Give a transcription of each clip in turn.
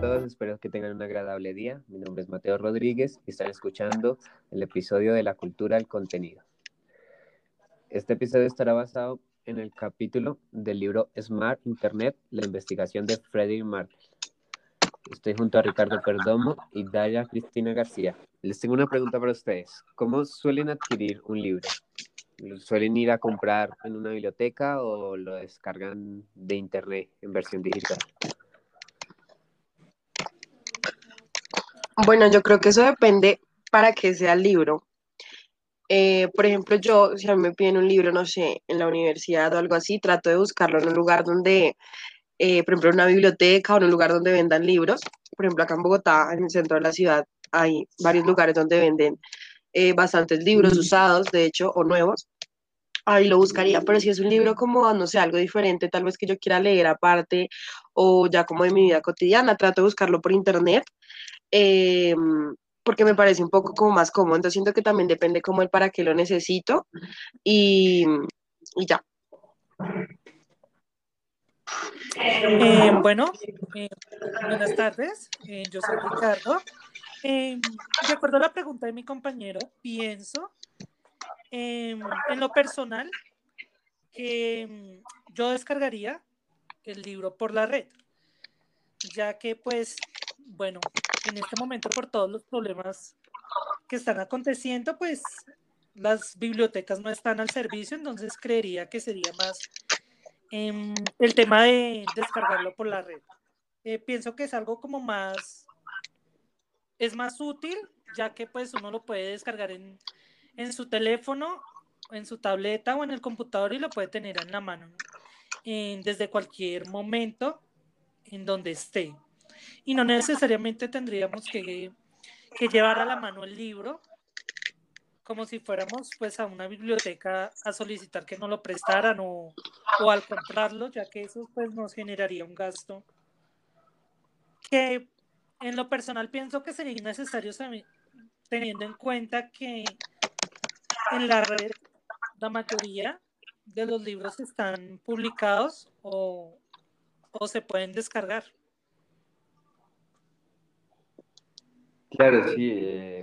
todos, espero que tengan un agradable día. Mi nombre es Mateo Rodríguez y están escuchando el episodio de la cultura del contenido. Este episodio estará basado en el capítulo del libro Smart Internet, la investigación de Frederick Martel. Estoy junto a Ricardo Perdomo y Daria Cristina García. Les tengo una pregunta para ustedes. ¿Cómo suelen adquirir un libro? ¿Suelen ir a comprar en una biblioteca o lo descargan de internet en versión digital? Bueno, yo creo que eso depende para qué sea el libro. Eh, por ejemplo, yo, si a mí me piden un libro, no sé, en la universidad o algo así, trato de buscarlo en un lugar donde, eh, por ejemplo, una biblioteca o en un lugar donde vendan libros. Por ejemplo, acá en Bogotá, en el centro de la ciudad, hay varios lugares donde venden eh, bastantes libros usados, de hecho, o nuevos. Ahí lo buscaría, pero si es un libro como, no sé, algo diferente, tal vez que yo quiera leer aparte o ya como de mi vida cotidiana, trato de buscarlo por internet eh, porque me parece un poco como más cómodo. Entonces siento que también depende como el para qué lo necesito y, y ya. Eh, bueno, eh, buenas tardes. Eh, yo soy Ricardo. Eh, de acuerdo a la pregunta de mi compañero, pienso en lo personal que yo descargaría el libro por la red, ya que pues, bueno, en este momento por todos los problemas que están aconteciendo, pues las bibliotecas no están al servicio, entonces creería que sería más em, el tema de descargarlo por la red. Eh, pienso que es algo como más, es más útil, ya que pues uno lo puede descargar en, en su teléfono, en su tableta o en el computador y lo puede tener en la mano desde cualquier momento en donde esté. Y no necesariamente tendríamos que, llevar a la mano el libro como si fuéramos pues a una biblioteca a solicitar que nos lo prestaran o, o, al comprarlo, ya que eso pues nos generaría un gasto que en lo personal pienso que sería necesario teniendo en cuenta que en la red la mayoría de los libros están publicados o, o se pueden descargar. Claro, sí. Eh,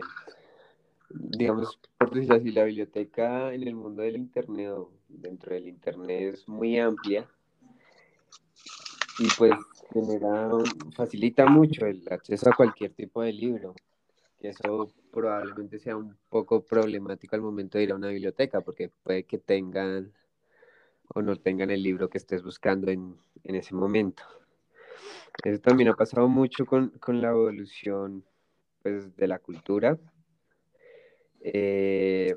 digamos, por decirlo así, la biblioteca en el mundo del Internet o dentro del Internet es muy amplia y pues genera, facilita mucho el acceso a cualquier tipo de libro. Eso probablemente sea un poco problemático al momento de ir a una biblioteca porque puede que tengan o no tengan el libro que estés buscando en, en ese momento. Eso también ha pasado mucho con, con la evolución pues, de la cultura. Eh,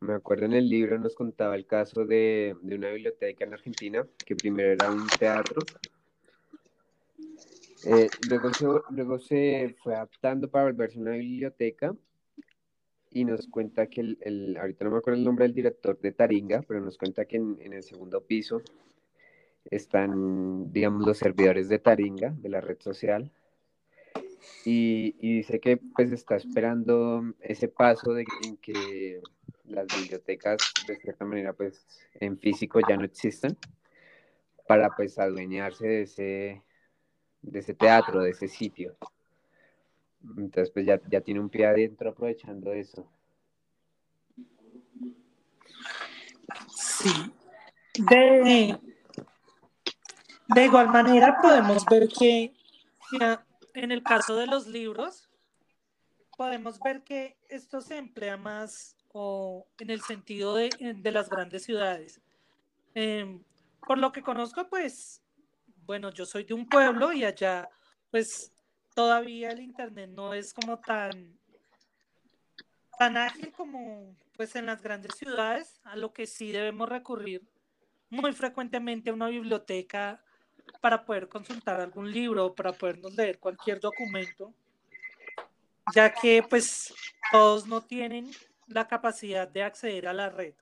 me acuerdo en el libro nos contaba el caso de, una biblioteca en Argentina, que primero era un teatro. Eh, luego, se, luego se fue adaptando para volverse una biblioteca y nos cuenta que el, ahorita no me acuerdo el nombre del director de Taringa, pero nos cuenta que en, en el segundo piso están, digamos, los servidores de Taringa, de la red social, y, dice que pues está esperando ese paso de en que las bibliotecas de cierta manera pues en físico ya no existen para pues adueñarse de ese de ese teatro, de ese sitio. Entonces pues ya, ya tiene un pie adentro aprovechando eso. Sí. De, de igual manera podemos ver que en el caso de los libros, podemos ver que esto se emplea más o en el sentido de, las grandes ciudades. Em, por lo que conozco, pues, bueno, yo soy de un pueblo y allá, pues, todavía el Internet no es como tan, tan ágil como, pues, en las grandes ciudades, a lo que sí debemos recurrir muy frecuentemente a una biblioteca para poder consultar algún libro para podernos leer cualquier documento, ya que pues todos no tienen la capacidad de acceder a la red.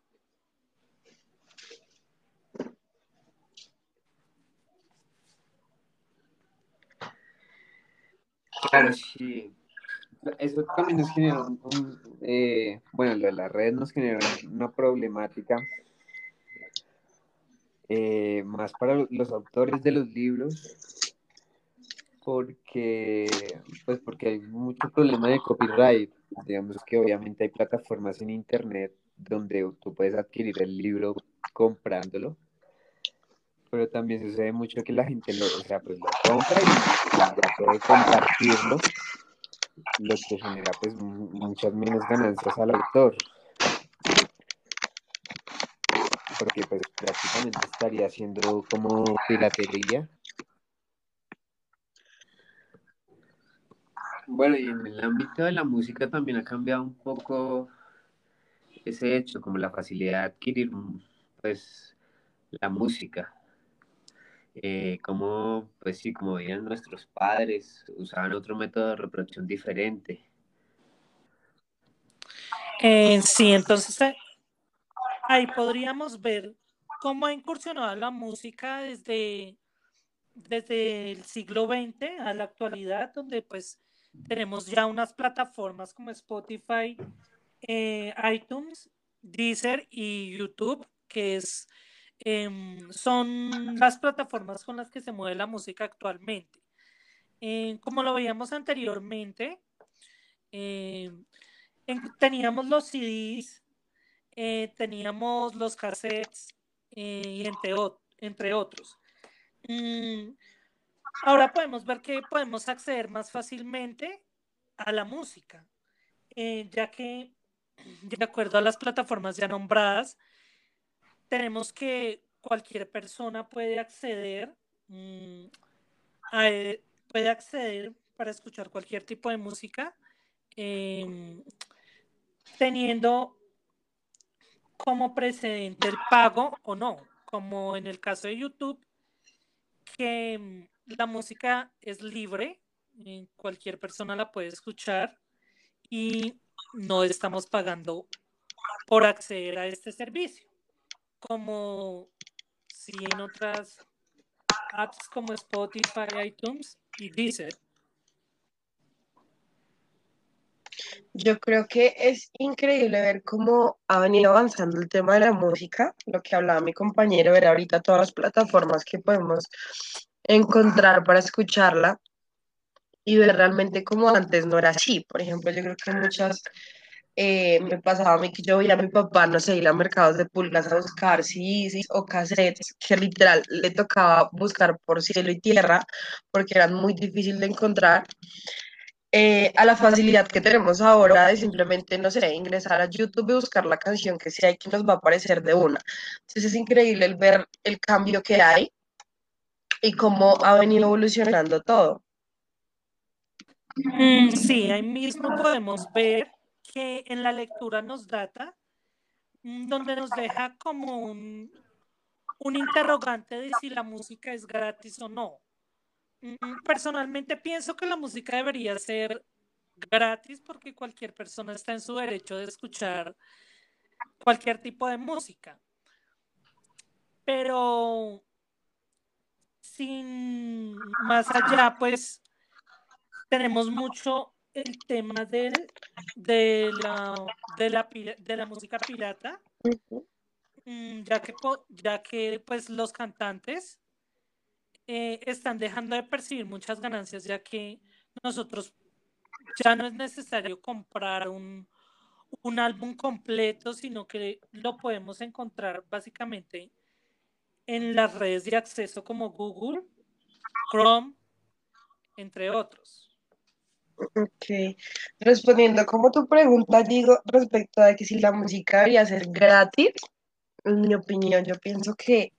Claro, sí. eso también nos genera un, eh, bueno, lo de las redes nos genera una problemática eh, más para los autores de los libros, porque, pues porque hay mucho problema de copyright. Digamos que obviamente hay plataformas en internet donde tú puedes adquirir el libro comprándolo, pero también sucede mucho que la gente lo, sea, pues lo compra y puede compartirlo, lo que genera pues muchas menos ganancias al autor porque pues prácticamente estaría haciendo como piratería. Bueno, y en el ámbito de la música también ha cambiado un poco ese hecho, como la facilidad de adquirir pues la música. Eh, como, pues sí, como veían nuestros padres, usaban otro método de reproducción diferente. Eh, sí, entonces eh, ahí podríamos ver cómo ha incursionado la música desde, desde el siglo XX a la actualidad, donde pues tenemos ya unas plataformas como Spotify, eh, iTunes, Deezer y YouTube, que es, em, son las plataformas con las que se mueve la música actualmente. Eh, como lo veíamos anteriormente, eh, teníamos los CDs, eh, teníamos los cassettes y entre, entre otros. Mm, ahora podemos ver que podemos acceder más fácilmente a la música, eh, ya que de acuerdo a las plataformas ya nombradas, tenemos que cualquier persona puede acceder mm, puede acceder para escuchar cualquier tipo de música em, teniendo como precedente el pago o no, como en el caso de YouTube, que mm, la música es libre, cualquier persona la puede escuchar y no estamos pagando por acceder a este servicio, como si en otras apps como Spotify, iTunes y Deezer. Yo creo que es increíble ver cómo ha venido avanzando el tema de la música, lo que hablaba mi compañero, ver ahorita todas las plataformas que podemos encontrar para escucharla y ver realmente como antes no era así. Por ejemplo, yo creo que muchas, eh, me pasaba a mí que yo veía a mi papá, no sé, ir a mercados de pulgas a buscar CDs o cassettes que literal le tocaba buscar por cielo y tierra porque eran muy difíciles de encontrar. Eh, a la facilidad que tenemos ahora de simplemente, no sé, ingresar a YouTube y buscar la canción que sea y que nos va a aparecer de una. Entonces es increíble el ver el cambio que hay y cómo ha venido evolucionando todo. Mm, sí, ahí mismo podemos ver que en la lectura nos data, mm, donde nos deja como un, un interrogante de si la música es gratis o no. Mm, personalmente pienso que la música debería ser gratis porque cualquier persona está en su derecho de escuchar cualquier tipo de música. Pero sin más allá, pues tenemos mucho el tema de, la, de, la, de la música pirata, mm, ya que, ya que pues los cantantes eh, están dejando de percibir muchas ganancias, ya que nosotros ya no es necesario comprar un, un álbum completo, sino que lo podemos encontrar básicamente en las redes de acceso como Google, Chrome, entre otros. Ok, respondiendo como tu pregunta, digo, respecto a que si la música debería ser gratis, en mi opinión, yo pienso que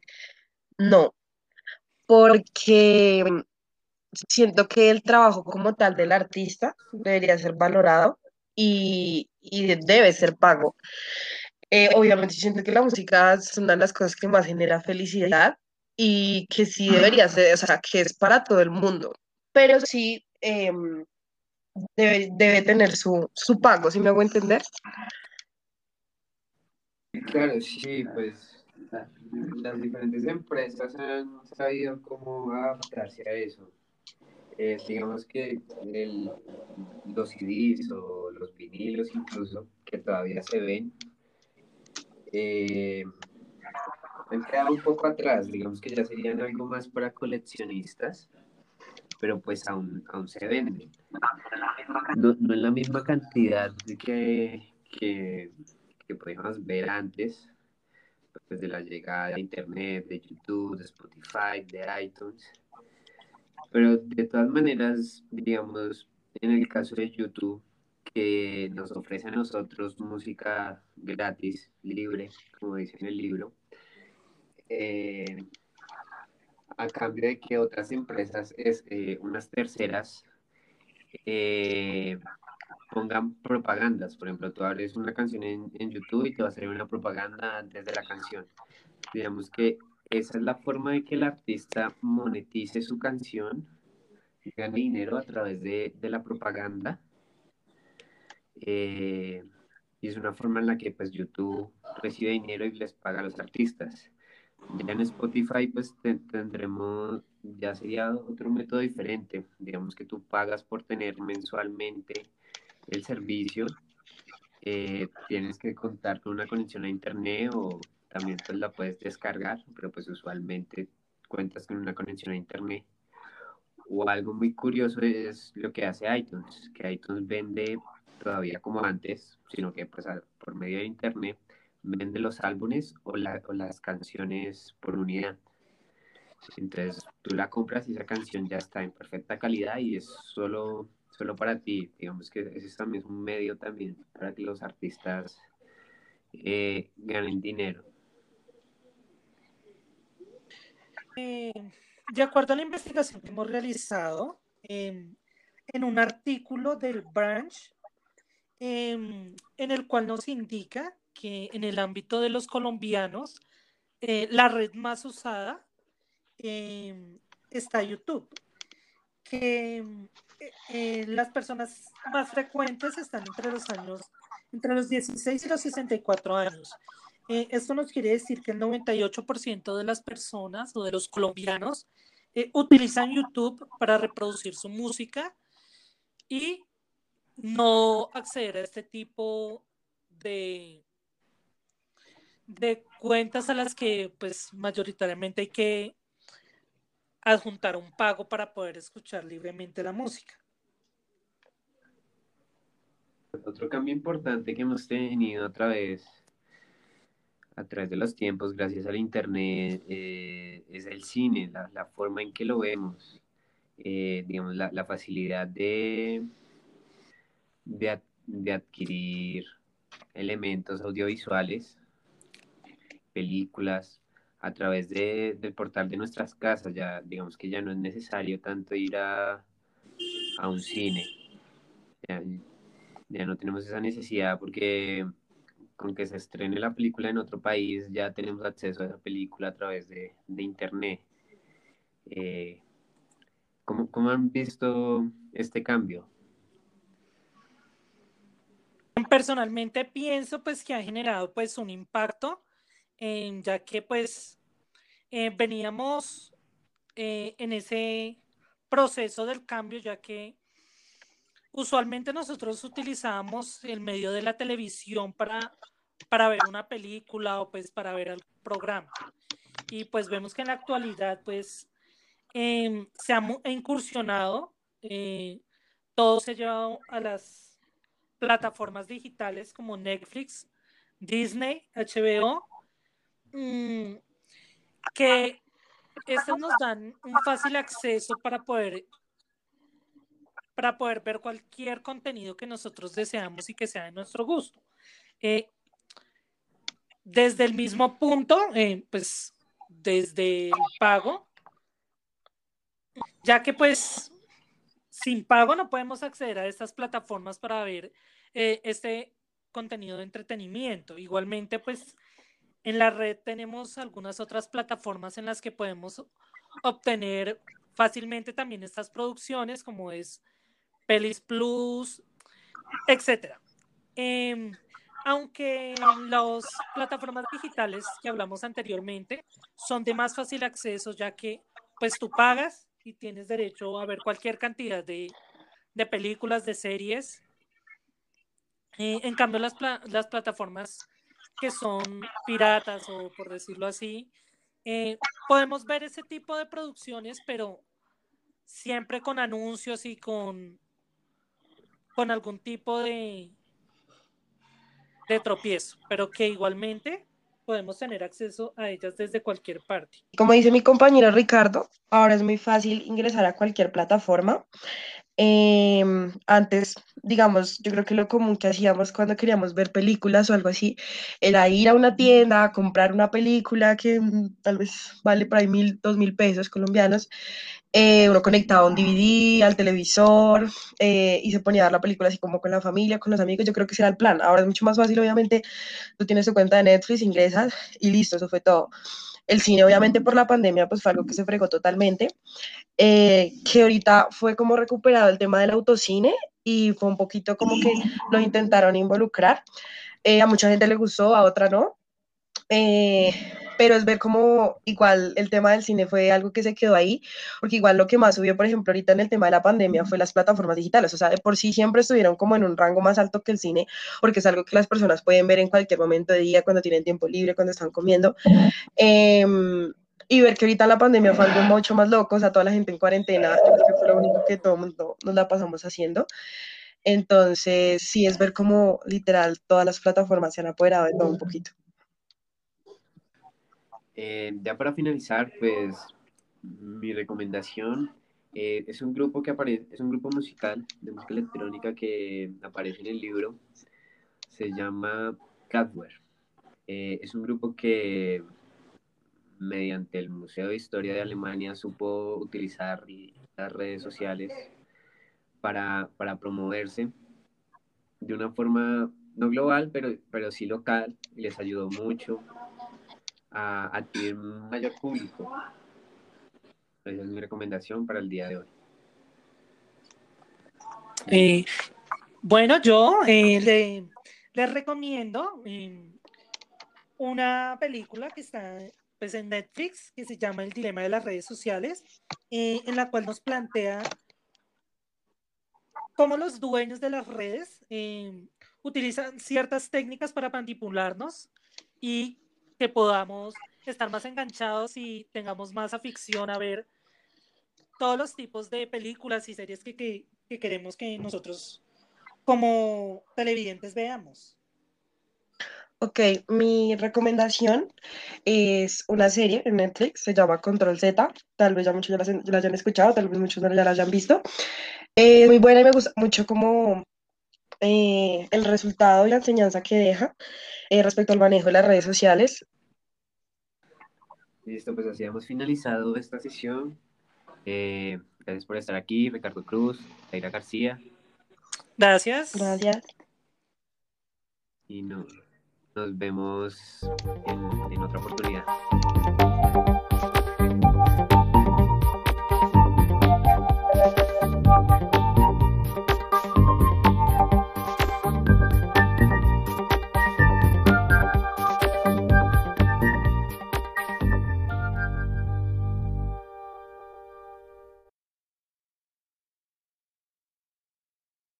no, porque siento que el trabajo como tal del artista debería ser valorado y, debe ser pago. Eh, obviamente siento que la música es una de las cosas que más genera felicidad y que sí debería ser, o sea, que es para todo el mundo, pero sí em, debe, tener su, su pago, si me hago entender? Claro, sí, pues las diferentes empresas han sabido cómo adaptarse a eso. Eh, digamos que el, los CDs o los vinilos incluso, que todavía se ven, eh, han quedado un poco atrás, digamos que ya serían algo más para coleccionistas, pero pues aún, aún se venden. No, no en la misma cantidad que, que, que podíamos ver antes, pues de la llegada de Internet, de YouTube, de Spotify, de iTunes. Pero de todas maneras, digamos, en el caso de YouTube, que nos ofrece a nosotros música gratis, libre, como dice en el libro, eh, a cambio de que otras empresas, es, eh, unas terceras, eh, pongan propagandas. Por ejemplo, tú abres una canción en, en, YouTube y te va a salir una propaganda antes de la canción. Digamos que esa es la forma de que el artista monetice su canción, gane dinero a través de, de la propaganda. Eh, y es una forma en la que pues YouTube recibe dinero y les paga a los artistas. Ya en Spotify pues tendremos, ya sería otro método diferente. Digamos que tú pagas por tener mensualmente el servicio, eh, tienes que contar con una conexión a internet o también pues la puedes descargar, pero pues usualmente cuentas con una conexión a internet. O algo muy curioso es lo que hace iTunes, que iTunes vende todavía como antes, sino que pues por medio de internet vende los álbumes o, la, o las canciones por unidad. Entonces tú la compras y esa canción ya está en perfecta calidad y es solo solo para ti. Digamos que ese también es un medio también para que los artistas eh, ganen dinero. Eh, de acuerdo a la investigación que hemos realizado, eh, en un artículo del Branch, em, en el cual nos indica que en el ámbito de los colombianos, eh, la red más usada em, está YouTube, que eh, eh, las personas más frecuentes están entre los años, entre los 16 y los 64 años. Eh, esto nos quiere decir que el 98% de las personas o de los colombianos utilizan YouTube para reproducir su música y no acceder a este tipo de, de cuentas a las que pues mayoritariamente hay que adjuntar un pago para poder escuchar libremente la música. Otro cambio importante que hemos tenido a través, a través de los tiempos, gracias al Internet, eh, es el cine, la, forma en que lo vemos, eh, digamos, la, la, facilidad de, de, de adquirir elementos audiovisuales, películas, a través de, del portal de nuestras casas. Ya digamos que ya no es necesario tanto ir a, a un cine. Ya, ya, no tenemos esa necesidad porque con que se estrene la película en otro país ya tenemos acceso a esa película a través de, de internet. Eh, ¿cómo, ¿Cómo han visto este cambio? Personalmente pienso pues que ha generado pues un impacto eh, ya que pues eh, veníamos eh, en ese proceso del cambio, ya que usualmente nosotros utilizábamos el medio de la televisión para, para ver una película o pues para ver el programa. Y pues vemos que en la actualidad pues em, se ha incursionado, todo se ha llevado a las plataformas digitales como Netflix, Disney, HBO Mm, que estos nos dan un fácil acceso para poder para poder ver cualquier contenido que nosotros deseamos y que sea de nuestro gusto. Eh, desde el mismo punto, eh, pues desde el pago, ya que pues sin pago no podemos acceder a estas plataformas para ver eh, este contenido de entretenimiento. Igualmente, pues en la red tenemos algunas otras plataformas en las que podemos obtener fácilmente también estas producciones, como es Pelis Plus, etcétera. Eh, aunque las plataformas digitales que hablamos anteriormente son de más fácil acceso, ya que pues tú pagas y tienes derecho a ver cualquier cantidad de, de películas, de series. Eh, en cambio, las, las plataformas que son piratas o por decirlo así, eh, podemos ver ese tipo de producciones, pero siempre con anuncios y con, con algún tipo de, de tropiezo, pero que igualmente podemos tener acceso a ellas desde cualquier parte. Como dice mi compañero Ricardo, ahora es muy fácil ingresar a cualquier plataforma. Em, antes, digamos, yo creo que lo común que hacíamos cuando queríamos ver películas o algo así, era ir a una tienda a comprar una película que mm, tal vez vale por ahí mil, dos mil pesos colombianos eh, uno conectaba un DVD al televisor eh, y se ponía a ver la película así como con la familia, con los amigos. Yo creo que ese era el plan. Ahora es mucho más fácil, obviamente. Tú tienes tu cuenta de Netflix, ingresas y listo, eso fue todo. El cine, obviamente, por la pandemia, pues fue algo que se fregó totalmente. Eh, que ahorita fue como recuperado el tema del autocine y fue un poquito como que lo intentaron involucrar. a mucha gente le gustó, a otra no. Eh, pero es ver cómo igual el tema del cine fue algo que se quedó ahí, porque igual lo que más subió, por ejemplo, ahorita en el tema de la pandemia fue las plataformas digitales, o sea, de por sí siempre estuvieron como en un rango más alto que el cine, porque es algo que las personas pueden ver en cualquier momento de día, cuando tienen tiempo libre, cuando están comiendo. Em, y ver que ahorita la pandemia fue algo mucho más loco, o sea, toda la gente en cuarentena, que fue lo único que todo el mundo nos la pasamos haciendo. Entonces, sí es ver cómo literal todas las plataformas se han apoderado de todo un poquito. Eh, ya para finalizar, pues mi recomendación eh, es un grupo que aparece, es un grupo musical de música electrónica que aparece en el libro. Se llama Catware. Eh, es un grupo que mediante el Museo de Historia de Alemania supo utilizar las redes sociales para, para promoverse de una forma no global, pero, pero sí local, les ayudó mucho a adquirir mayor público. Esa es mi recomendación para el día de hoy. Eh, bueno, yo eh, le, les recomiendo eh, una película que está pues, en Netflix que se llama El Dilema de las Redes Sociales, en la cual nos plantea cómo los dueños de las redes utilizan ciertas técnicas para manipularnos y que podamos estar más enganchados y tengamos más afición a ver todos los tipos de películas y series que, que, queremos que nosotros como televidentes veamos. Ok, mi recomendación es una serie en Netflix, se llama Control Z, tal vez ya muchos ya la, hayan escuchado, tal vez muchos ya la hayan visto. Es muy buena y me gusta mucho como eh, el resultado y la enseñanza que deja eh, respecto al manejo de las redes sociales. Listo, pues así hemos finalizado esta sesión. Eh, gracias por estar aquí, Ricardo Cruz, Taira García. Gracias. Gracias. Y nos vemos en otra oportunidad.